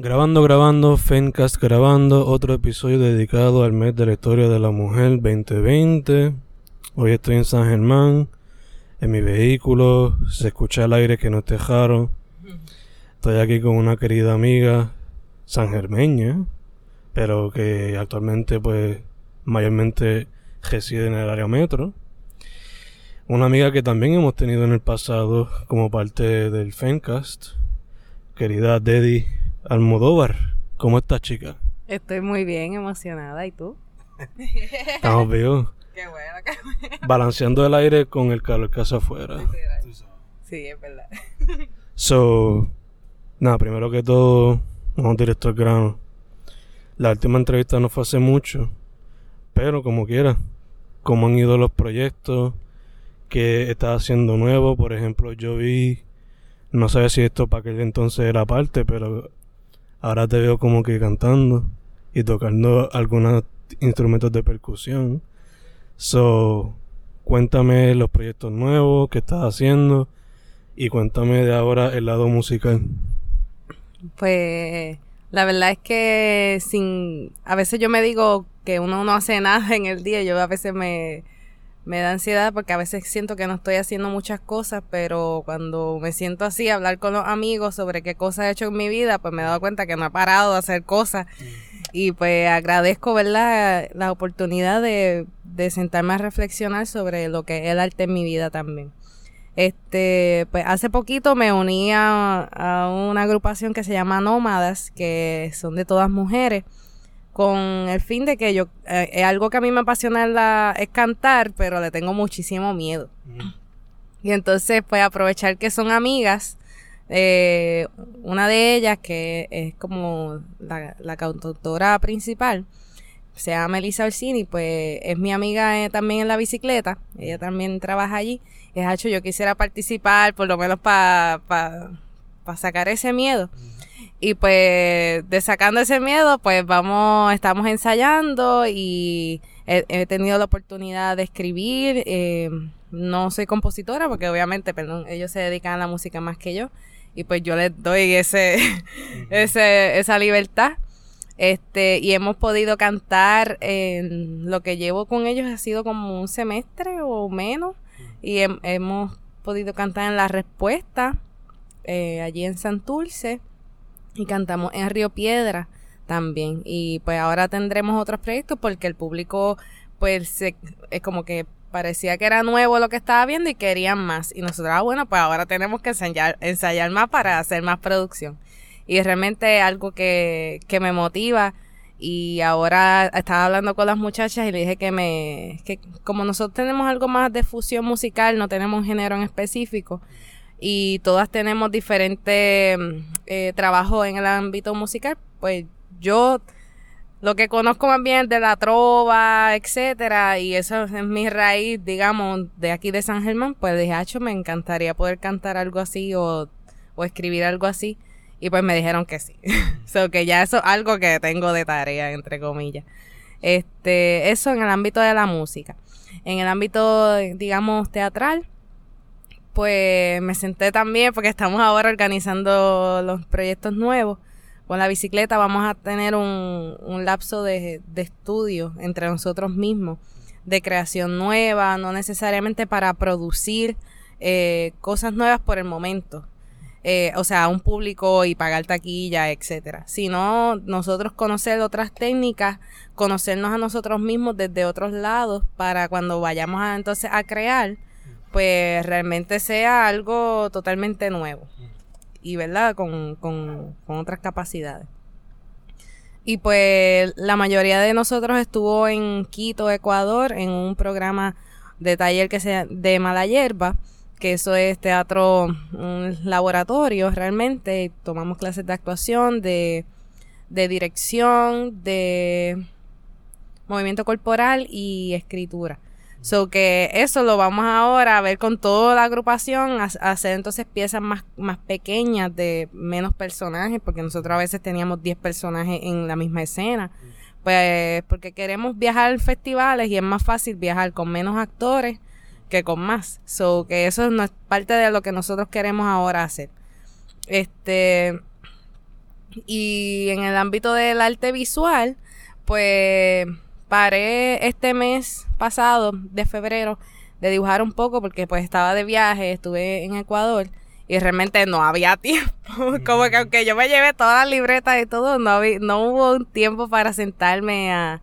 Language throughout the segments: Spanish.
Grabando, grabando, Fencast grabando, otro episodio dedicado al mes de la historia de la mujer 2020. Hoy estoy en San Germán, en mi vehículo, se escucha el aire que no es tejaro. Estoy aquí con una querida amiga sangermeña, pero que actualmente pues mayormente reside en el área metro. Una amiga que también hemos tenido en el pasado como parte del Fencast, querida Dedi Almodóvar. ¿Cómo estás, chica? Estoy muy bien, emocionada. ¿Y tú? Estamos vivos. Qué bueno, qué bueno. Balanceando el aire con el calor que hace afuera. Sí, es verdad. So, nada, primero que todo, vamos directo al grano. La última entrevista no fue hace mucho, pero como quiera, cómo han ido los proyectos, qué estás haciendo nuevo. Por ejemplo, yo vi, no sé si esto para aquel entonces era parte, pero ahora te veo como que cantando y tocando algunos instrumentos de percusión. So, cuéntame los proyectos nuevos que estás haciendo y cuéntame de ahora el lado musical. Pues la verdad es que sin a veces yo me digo que uno no hace nada en el día, yo a veces me me da ansiedad porque a veces siento que no estoy haciendo muchas cosas, pero cuando me siento así, hablar con los amigos sobre qué cosas he hecho en mi vida, pues me he dado cuenta que no he parado de hacer cosas. Y pues agradezco, ¿verdad?, la oportunidad de, de sentarme a reflexionar sobre lo que es el arte en mi vida también. Este, pues hace poquito me uní a, a una agrupación que se llama Nómadas, que son de todas mujeres con el fin de que yo, eh, es algo que a mí me apasiona la, es cantar, pero le tengo muchísimo miedo. Y entonces, pues aprovechar que son amigas, eh, una de ellas que es como la, la cantautora principal, se llama Melissa Orsini, pues es mi amiga eh, también en la bicicleta, ella también trabaja allí. Es hecho, yo quisiera participar, por lo menos para pa, sacar ese miedo. Y pues, de sacando ese miedo, pues vamos, estamos ensayando y he, he tenido la oportunidad de escribir. Eh, no soy compositora porque obviamente, perdón, ellos se dedican a la música más que yo. Y pues yo les doy ese, ese, esa libertad. Este, y hemos podido cantar en lo que llevo con ellos ha sido como un semestre o menos. Y hem- hemos podido cantar en La Respuesta, eh, allí en Santurce y cantamos en Río Piedra también. Y pues ahora tendremos otros proyectos porque el público pues se- es como que parecía que era nuevo lo que estaba viendo y querían más. Y nosotros, ah, bueno, pues ahora tenemos que ensayar, ensayar más para hacer más producción. Y realmente algo que, que me motiva. Y ahora estaba hablando con las muchachas y le dije que me, que como nosotros tenemos algo más de fusión musical, no tenemos un género en específico, y todas tenemos diferentes mm, eh, trabajos en el ámbito musical, pues yo lo que conozco más bien de la trova, etcétera, y eso es mi raíz, digamos, de aquí de San Germán, pues dije, "Acho, me encantaría poder cantar algo así o, o escribir algo así. Y pues me dijeron que sí. so que ya eso es algo que tengo de tarea, entre comillas. Este, eso en el ámbito de la música. En el ámbito, digamos, teatral, pues me senté también porque estamos ahora organizando los proyectos nuevos. Con la bicicleta vamos a tener un, un lapso de, de estudio entre nosotros mismos, de creación nueva, no necesariamente para producir eh, cosas nuevas por el momento. Eh, o sea, un público y pagar taquilla, etcétera. Sino nosotros conocer otras técnicas, conocernos a nosotros mismos desde otros lados para cuando vayamos a, entonces a crear, pues realmente sea algo totalmente nuevo. Y verdad con, con, con otras capacidades. Y pues la mayoría de nosotros estuvo en Quito, Ecuador, en un programa de taller que se de mala hierba, que eso es teatro, un laboratorio realmente, tomamos clases de actuación, de, de dirección, de movimiento corporal y escritura. So que eso lo vamos ahora a ver con toda la agrupación, a, hacer entonces piezas más, más pequeñas de menos personajes, porque nosotros a veces teníamos 10 personajes en la misma escena. Pues porque queremos viajar a festivales y es más fácil viajar con menos actores que con más. So que eso es no- parte de lo que nosotros queremos ahora hacer. Este Y en el ámbito del arte visual, pues paré este mes pasado, de febrero, de dibujar un poco porque pues estaba de viaje, estuve en Ecuador y realmente no había tiempo. Como que aunque yo me llevé todas las libretas y todo, no, no hubo un tiempo para sentarme a,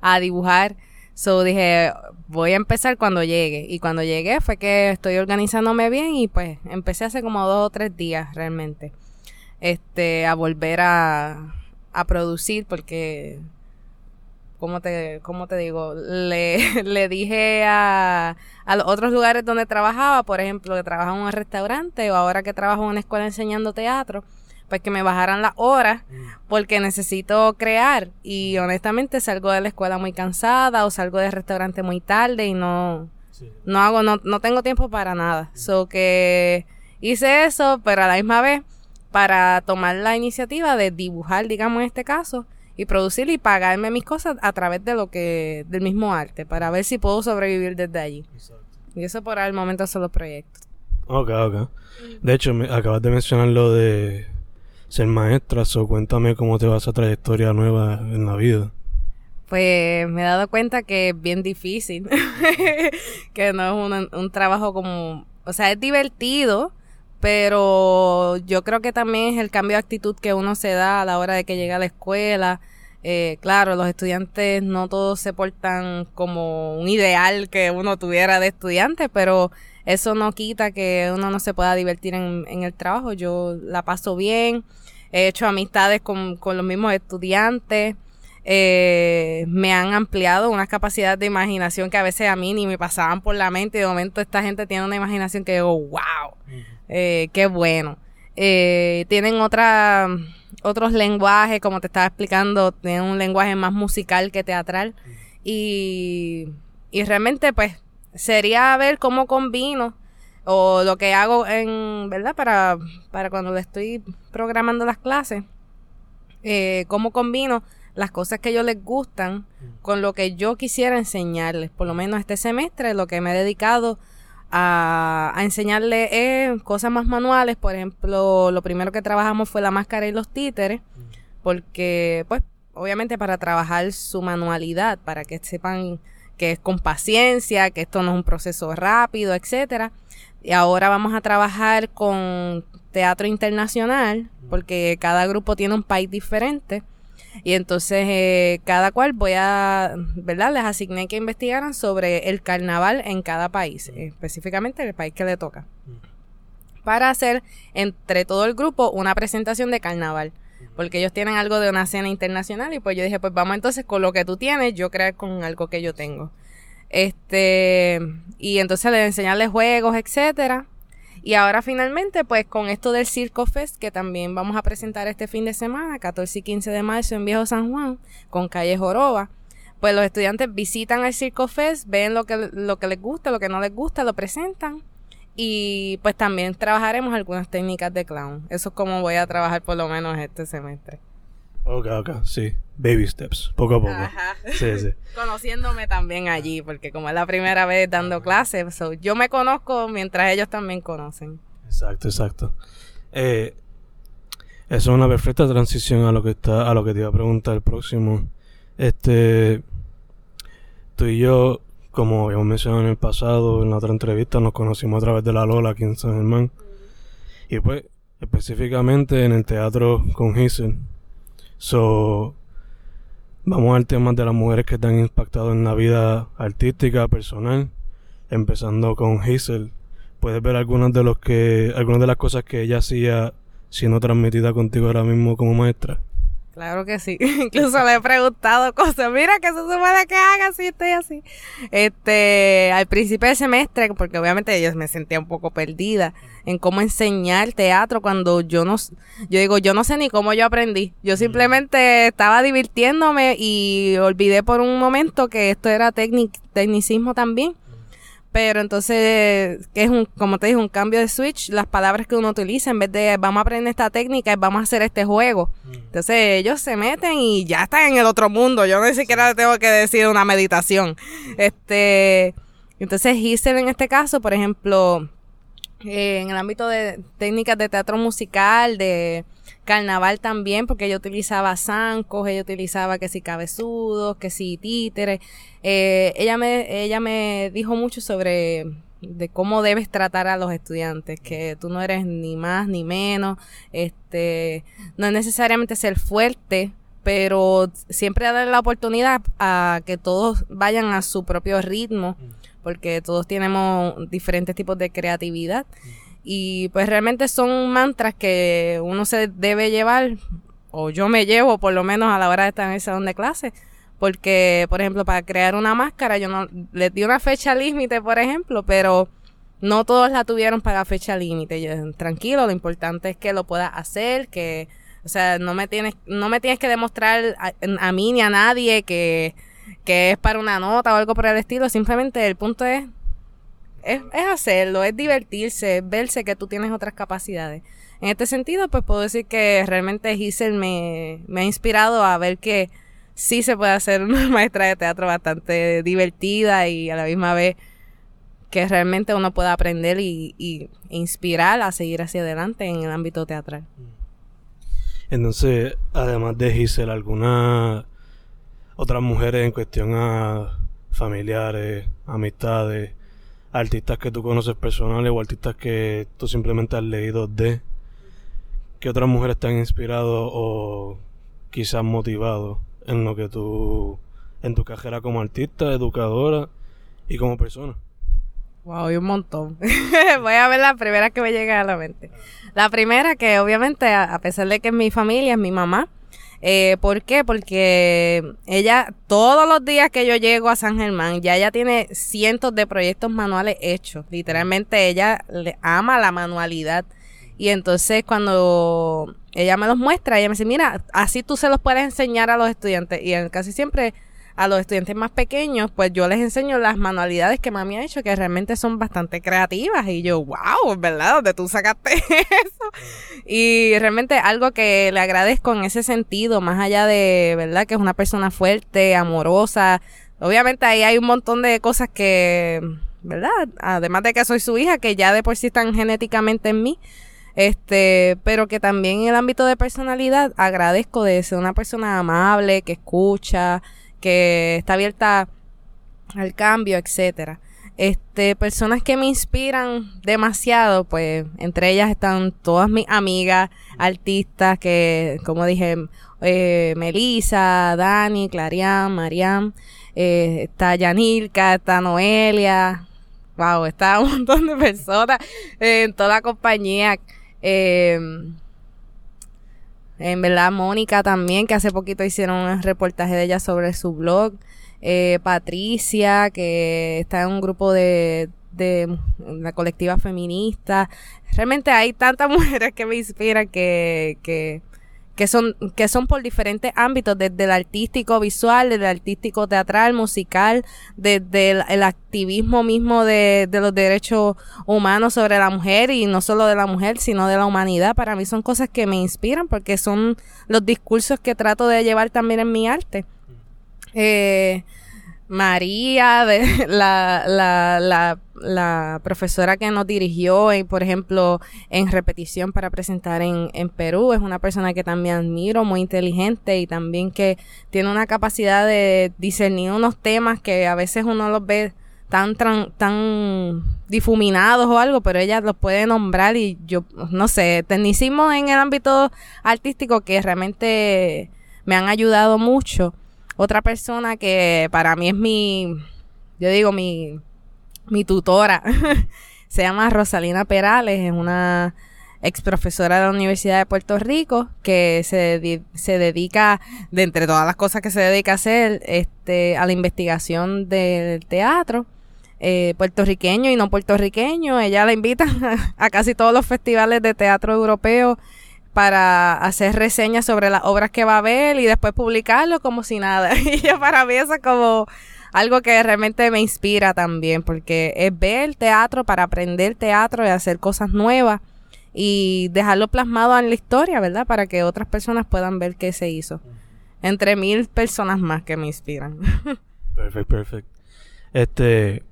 a dibujar. So dije, voy a empezar cuando llegue. Y cuando llegué fue que estoy organizándome bien y pues empecé hace como dos o tres días realmente. Este, a volver a, a producir porque ¿cómo te, cómo te digo? Le, le dije a, a los otros lugares donde trabajaba, por ejemplo, que trabajaba en un restaurante o ahora que trabajo en una escuela enseñando teatro, pues que me bajaran las horas mm. porque necesito crear y honestamente salgo de la escuela muy cansada o salgo del restaurante muy tarde y no, no hago, no, no tengo tiempo para nada. Mm. So que hice eso, pero a la misma vez para tomar la iniciativa de dibujar, digamos en este caso, y producir y pagarme mis cosas a través de lo que del mismo arte para ver si puedo sobrevivir desde allí. Y eso por el momento son los proyectos. Ok, ok. De hecho, me, acabas de mencionar lo de ser maestra, o cuéntame cómo te va esa trayectoria nueva en la vida. Pues me he dado cuenta que es bien difícil, que no es un, un trabajo como, o sea, es divertido, pero yo creo que también es el cambio de actitud que uno se da a la hora de que llega a la escuela. Eh, claro, los estudiantes no todos se portan como un ideal que uno tuviera de estudiante, pero eso no quita que uno no se pueda divertir en, en el trabajo. Yo la paso bien, he hecho amistades con, con los mismos estudiantes. Eh, me han ampliado una capacidad de imaginación que a veces a mí ni me pasaban por la mente y de momento esta gente tiene una imaginación que digo, wow, eh, qué bueno. Eh, tienen otra, otros lenguajes, como te estaba explicando, tienen un lenguaje más musical que teatral. Y, y realmente, pues, sería ver cómo combino o lo que hago en, ¿verdad? Para, para cuando le estoy programando las clases, eh, cómo combino las cosas que ellos les gustan con lo que yo quisiera enseñarles. Por lo menos este semestre, lo que me he dedicado a, a enseñarle eh, cosas más manuales. Por ejemplo, lo primero que trabajamos fue la máscara y los títeres, porque, pues, obviamente para trabajar su manualidad, para que sepan que es con paciencia, que esto no es un proceso rápido, etcétera. Y ahora vamos a trabajar con teatro internacional, porque cada grupo tiene un país diferente. Y entonces eh, cada cual voy a, ¿verdad? Les asigné que investigaran sobre el carnaval en cada país, específicamente el país que le toca. Para hacer entre todo el grupo una presentación de carnaval. Porque ellos tienen algo de una cena internacional y pues yo dije, pues vamos entonces con lo que tú tienes, yo crear con algo que yo tengo. Este, y entonces les enseñarles juegos, etcétera y ahora finalmente, pues con esto del Circo Fest, que también vamos a presentar este fin de semana, 14 y 15 de marzo en Viejo San Juan, con Calle Joroba, pues los estudiantes visitan el Circo Fest, ven lo que, lo que les gusta, lo que no les gusta, lo presentan. Y pues también trabajaremos algunas técnicas de clown. Eso es como voy a trabajar por lo menos este semestre. Ok, ok, sí. Baby steps, poco a poco. Ajá. Sí, sí. Conociéndome también allí, porque como es la primera vez dando clases, yo me conozco mientras ellos también conocen. Exacto, exacto. Eh, eso es una perfecta transición a lo que está, a lo que te iba a preguntar el próximo. Este, tú y yo, como habíamos mencionado en el pasado, en la otra entrevista, nos conocimos a través de la Lola aquí en San Germán. Y pues, específicamente en el teatro con Giselle So, vamos al tema de las mujeres que te han impactado en la vida artística, personal, empezando con Hazel. Puedes ver algunas de los que, algunas de las cosas que ella hacía siendo transmitida contigo ahora mismo como maestra. Claro que sí. Incluso le he preguntado cosas. Mira, que se supone que haga si estoy así. Este, al principio del semestre, porque obviamente yo me sentía un poco perdida en cómo enseñar teatro cuando yo no, yo digo, yo no sé ni cómo yo aprendí. Yo simplemente estaba divirtiéndome y olvidé por un momento que esto era tecnicismo también pero entonces, que es un, como te dije, un cambio de switch, las palabras que uno utiliza, en vez de vamos a aprender esta técnica, vamos a hacer este juego. Mm. Entonces ellos se meten y ya están en el otro mundo. Yo ni siquiera tengo que decir una meditación. Este, entonces Giselle en este caso, por ejemplo, eh, en el ámbito de técnicas de teatro musical, de carnaval también, porque ella utilizaba zancos, ella utilizaba que si cabezudos, que si títeres. Eh, ella me, ella me dijo mucho sobre de cómo debes tratar a los estudiantes, que tú no eres ni más ni menos, este, no es necesariamente ser fuerte, pero siempre darle la oportunidad a que todos vayan a su propio ritmo, porque todos tenemos diferentes tipos de creatividad. Y pues realmente son mantras que uno se debe llevar, o yo me llevo por lo menos a la hora de estar en el salón de clase, porque, por ejemplo, para crear una máscara, yo no les di una fecha límite, por ejemplo, pero no todos la tuvieron para fecha límite. Tranquilo, lo importante es que lo puedas hacer, que, o sea, no me tienes, no me tienes que demostrar a, mí ni a nadie que, que es para una nota o algo por el estilo. Simplemente el punto es, es, es hacerlo, es divertirse, es verse que tú tienes otras capacidades. En este sentido, pues puedo decir que realmente Giselle me, me ha inspirado a ver que sí se puede hacer una maestra de teatro bastante divertida y a la misma vez que realmente uno pueda aprender y, inspirar a seguir hacia adelante en el ámbito teatral. Entonces, además de Giselle, ¿alguna otras mujeres en cuestión a familiares, amistades, artistas que tú conoces personales o artistas que tú simplemente has leído de? ¿Qué otras mujeres te han inspirado o quizás motivado en lo que tú, en tu carrera como artista, educadora y como persona? Wow, hay un montón. Voy a ver la primera que me llega a la mente. La primera que obviamente, a pesar de que es mi familia, es mi mamá. Eh, ¿Por qué? Porque ella, todos los días que yo llego a San Germán, ya ella tiene cientos de proyectos manuales hechos. Literalmente ella le ama la manualidad. Y entonces cuando ella me los muestra, ella me dice, mira, así tú se los puedes enseñar a los estudiantes. Y casi siempre a los estudiantes más pequeños, pues yo les enseño las manualidades que mami ha hecho, que realmente son bastante creativas. Y yo, wow, ¿verdad? ¿Dónde tú sacaste eso? Y realmente algo que le agradezco en ese sentido, más allá de, ¿verdad? Que es una persona fuerte, amorosa. Obviamente ahí hay un montón de cosas que, ¿verdad? Además de que soy su hija, que ya de por sí están genéticamente en mí este, pero que también en el ámbito de personalidad agradezco de ser una persona amable, que escucha, que está abierta al cambio, etcétera. Este, personas que me inspiran demasiado, pues entre ellas están todas mis amigas, artistas que, como dije, eh, Melissa, Dani, Clarian, Mariam, eh, está Yanilka, está Noelia, wow, está un montón de personas en toda la compañía eh, en verdad, Mónica también, que hace poquito hicieron un reportaje de ella sobre su blog. Eh, Patricia, que está en un grupo de, de la colectiva feminista. Realmente hay tantas mujeres que me inspiran que, que que son, que son por diferentes ámbitos, desde el artístico visual, desde el artístico teatral, musical, desde el, activismo mismo de, de, los derechos humanos sobre la mujer y no solo de la mujer, sino de la humanidad. Para mí son cosas que me inspiran porque son los discursos que trato de llevar también en mi arte. Eh, María, de, la, la, la, la, profesora que nos dirigió, en, por ejemplo, en repetición para presentar en, en Perú, es una persona que también admiro, muy inteligente y también que tiene una capacidad de discernir unos temas que a veces uno los ve tan, tan, tan difuminados o algo, pero ella los puede nombrar y yo, no sé, tecnicismo en el ámbito artístico que realmente me han ayudado mucho otra persona que para mí es mi, yo digo mi, mi tutora, se llama Rosalina Perales, es una ex profesora de la Universidad de Puerto Rico que se, se dedica, de entre todas las cosas que se dedica a hacer, este, a la investigación del teatro. Eh, puertorriqueño y no puertorriqueño. Ella la invita a casi todos los festivales de teatro europeo para hacer reseñas sobre las obras que va a ver y después publicarlo como si nada. Y para mí eso es como algo que realmente me inspira también, porque es ver teatro para aprender teatro y hacer cosas nuevas y dejarlo plasmado en la historia, ¿verdad? Para que otras personas puedan ver qué se hizo. Entre mil personas más que me inspiran. Perfecto, perfecto. Este,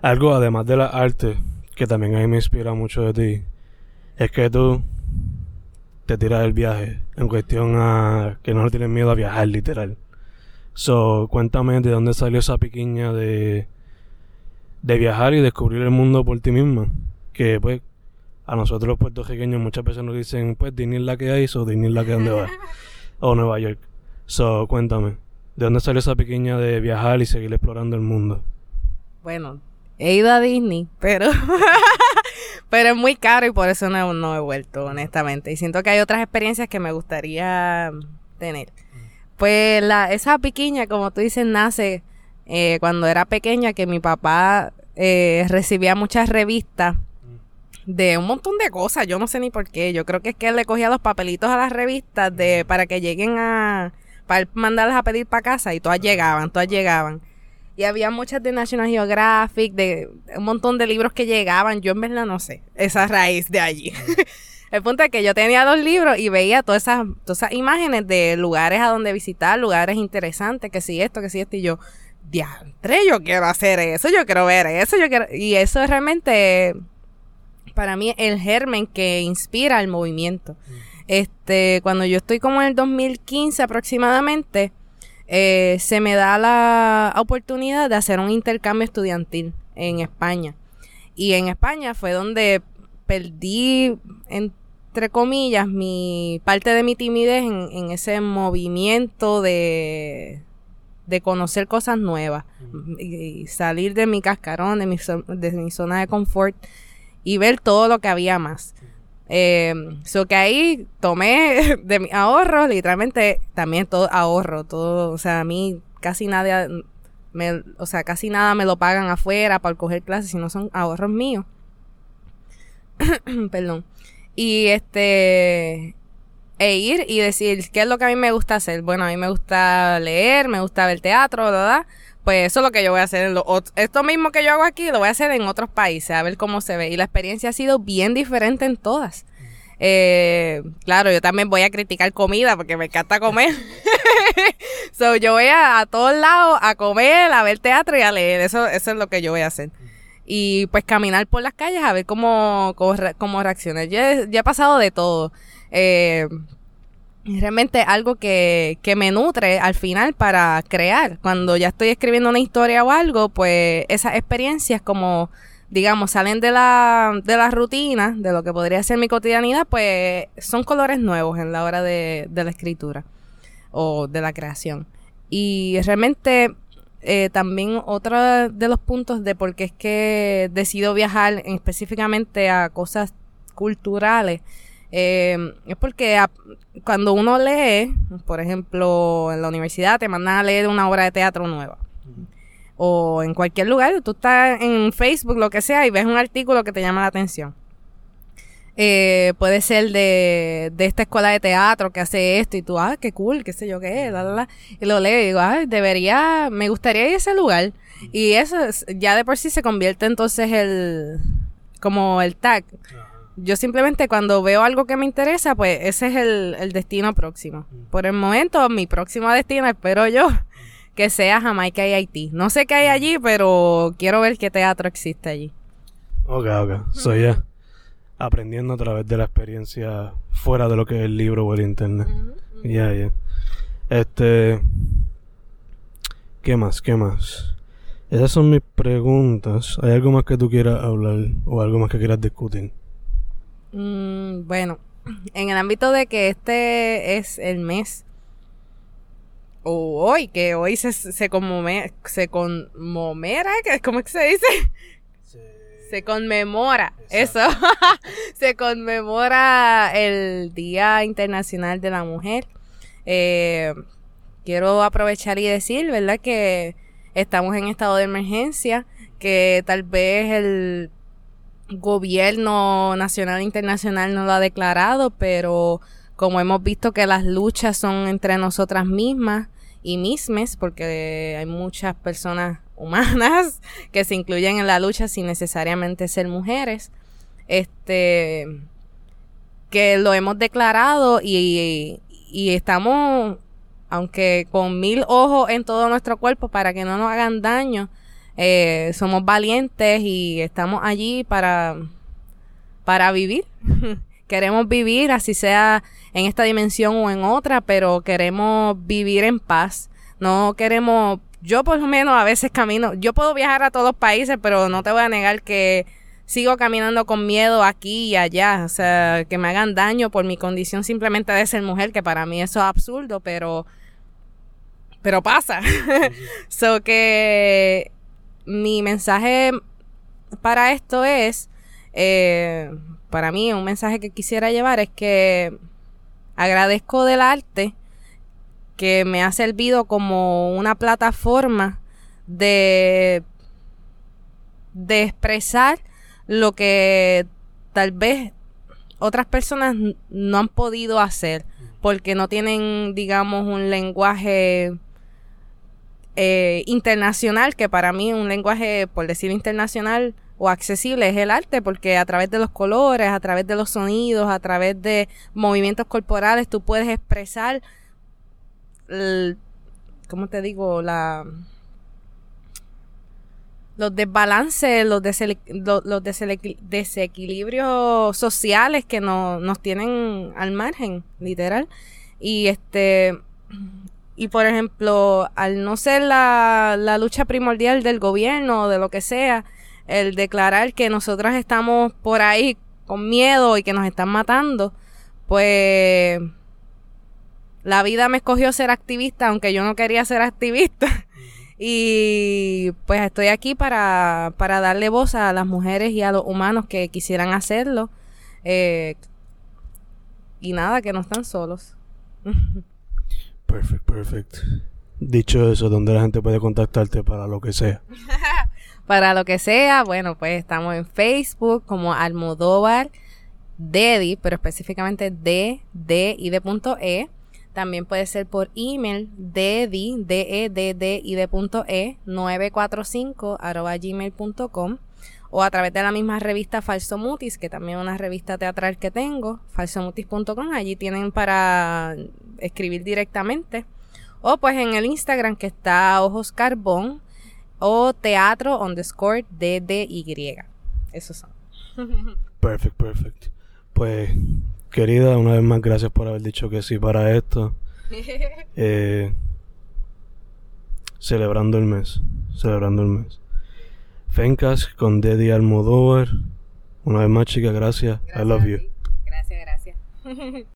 algo además de la arte que también a mí me inspira mucho de ti, es que tú te tiras el viaje en cuestión a que no le tienes miedo a viajar, literal. So, cuéntame de dónde salió esa piquiña de, de viajar y descubrir el mundo por ti misma. Que pues a nosotros los puertorriqueños muchas veces nos dicen, pues Disney la que hay, o Disney la que dónde va. o Nueva York. So, cuéntame, ¿de dónde salió esa piquiña de viajar y seguir explorando el mundo? Bueno, he ido a Disney, pero pero es muy caro y por eso no, no, he vuelto, honestamente. Y siento que hay otras experiencias que me gustaría tener. Pues la, esa piquiña, como tú dices, nace eh, cuando era pequeña, que mi papá eh, recibía muchas revistas de un montón de cosas. Yo no sé ni por qué. Yo creo que es que él le cogía los papelitos a las revistas de para que lleguen a para mandarlas a pedir para casa y todas llegaban, todas llegaban. Y había muchas de National Geographic, de un montón de libros que llegaban. Yo en verdad no sé esa raíz de allí. El punto es que yo tenía dos libros y veía todas esas, todas esas imágenes de lugares a donde visitar, lugares interesantes, que si esto, que si esto, y yo, diantre, yo quiero hacer eso, yo quiero ver eso, yo quiero... Y eso es realmente, para mí, el germen que inspira el movimiento. Mm. Este, cuando yo estoy como en el 2015 aproximadamente, eh, se me da la oportunidad de hacer un intercambio estudiantil en España. Y en España fue donde perdí, entre comillas, mi parte de mi timidez en, ese movimiento de, de conocer cosas nuevas y, salir de mi cascarón, de mi, de mi zona de confort y ver todo lo que había más. Eh, so que ahí tomé de mi ahorro, literalmente también todo ahorro, todo, o sea, a mí casi nada, me, o sea, casi nada me lo pagan afuera para coger clases, no son ahorros míos. Perdón. Y este, e ir y decir, ¿qué es lo que a mí me gusta hacer? Bueno, a mí me gusta leer, me gusta ver teatro, ¿verdad? Pues eso es lo que yo voy a hacer. En lo, esto mismo que yo hago aquí lo voy a hacer en otros países, a ver cómo se ve. Y la experiencia ha sido bien diferente en todas. Eh, claro, yo también voy a criticar comida porque me encanta comer. so, yo voy a, todos lados a comer, a ver teatro y a leer. Eso, eso es lo que yo voy a hacer. Y pues caminar por las calles a ver cómo, cómo, cómo reacciona. Yo, he pasado de todo. Eh, realmente algo que, que me nutre al final para crear. Cuando ya estoy escribiendo una historia o algo, pues esas experiencias como, digamos, salen de la, de la rutina, de lo que podría ser mi cotidianidad, pues son colores nuevos en la hora de, de la escritura o de la creación. Y realmente eh, también otro de los puntos de por qué es que decido viajar específicamente a cosas culturales eh, es porque cuando uno lee, por ejemplo, en la universidad te mandan a leer una obra de teatro nueva. O en cualquier lugar, tú estás en Facebook, lo que sea, y ves un artículo que te llama la atención. Eh, puede ser de, de esta escuela de teatro que hace esto y tú, ah, qué cool, qué sé yo qué, la, la, y lo leo y digo, ah, debería, me gustaría ir a ese lugar. Y eso ya de por sí se convierte entonces el, como el tag yo simplemente cuando veo algo que me interesa, pues ese es el, destino próximo. Mm. Por el momento, mi próximo destino, espero yo, que sea Jamaica y Haití. No sé qué hay mm. allí, pero quiero ver qué teatro existe allí. Ok, ok. Soy ya aprendiendo a través de la experiencia fuera de lo que es el libro o el internet. Ya, ya. Este. ¿Qué más? ¿Qué más? Esas son mis preguntas. ¿Hay algo más que tú quieras hablar o algo más que quieras discutir? Mm, bueno, en el ámbito de que este es el mes o hoy, que hoy se, se, conmemora, se conmemora, ¿cómo es que se dice? Se, conmemora, eso, se conmemora el Día Internacional de la Mujer. Eh, quiero aprovechar y decir, ¿verdad? Que estamos en estado de emergencia, que tal vez el gobierno nacional e internacional no lo ha declarado, pero como hemos visto que las luchas son entre nosotras mismas y mismas, porque hay muchas personas humanas que se incluyen en la lucha sin necesariamente ser mujeres, este, que lo hemos declarado y, y estamos, aunque con mil ojos en todo nuestro cuerpo para que no nos hagan daño, eh, somos valientes y estamos allí para, para vivir queremos vivir, así sea en esta dimensión o en otra, pero queremos vivir en paz. No queremos, yo por lo menos a veces camino, yo puedo viajar a todos los países, pero no te voy a negar que sigo caminando con miedo aquí y allá, o sea, que me hagan daño por mi condición simplemente de ser mujer, que para mí eso es absurdo, pero pero pasa. so que mi mensaje para esto es, eh, para mí un mensaje que quisiera llevar es que agradezco del arte que me ha servido como una plataforma de, de expresar lo que tal vez otras personas no han podido hacer porque no tienen, digamos, un lenguaje eh, internacional, que para mí un lenguaje, por decir internacional o accesible, es el arte, porque a través de los colores, a través de los sonidos, a través de movimientos corporales, tú puedes expresar, ¿cómo te digo? La los desbalances, los, desequilibrios sociales que no, nos tienen al margen, literal. Y este y por ejemplo, al no ser la, la lucha primordial del gobierno o de lo que sea, el declarar que nosotras estamos por ahí con miedo y que nos están matando, pues la vida me escogió ser activista, aunque yo no quería ser activista. Y pues estoy aquí para, para darle voz a las mujeres y a los humanos que quisieran hacerlo. Eh, y nada, que no están solos. Perfect, perfect. Dicho eso, ¿dónde la gente puede contactarte para lo que sea? para lo que sea, bueno, pues estamos en Facebook como Almodóvar Dedi, pero específicamente D, D y de punto E. También puede ser por email dedi, d e d d y de punto e 945 arroba gmail.com o a través de la misma revista Falso Mutis, que también es una revista teatral que tengo, falsomutis.com, allí tienen para escribir directamente. O pues en el Instagram que está Ojos Carbón o teatro underscore DDY. Esos son. Perfect, perfect. Pues, querida, una vez más, gracias por haber dicho que sí para esto. Eh, celebrando el mes. Celebrando el mes. Fencas con Deddy Almodóvar. Una vez más, chica, gracias. I love you. Gracias, gracias.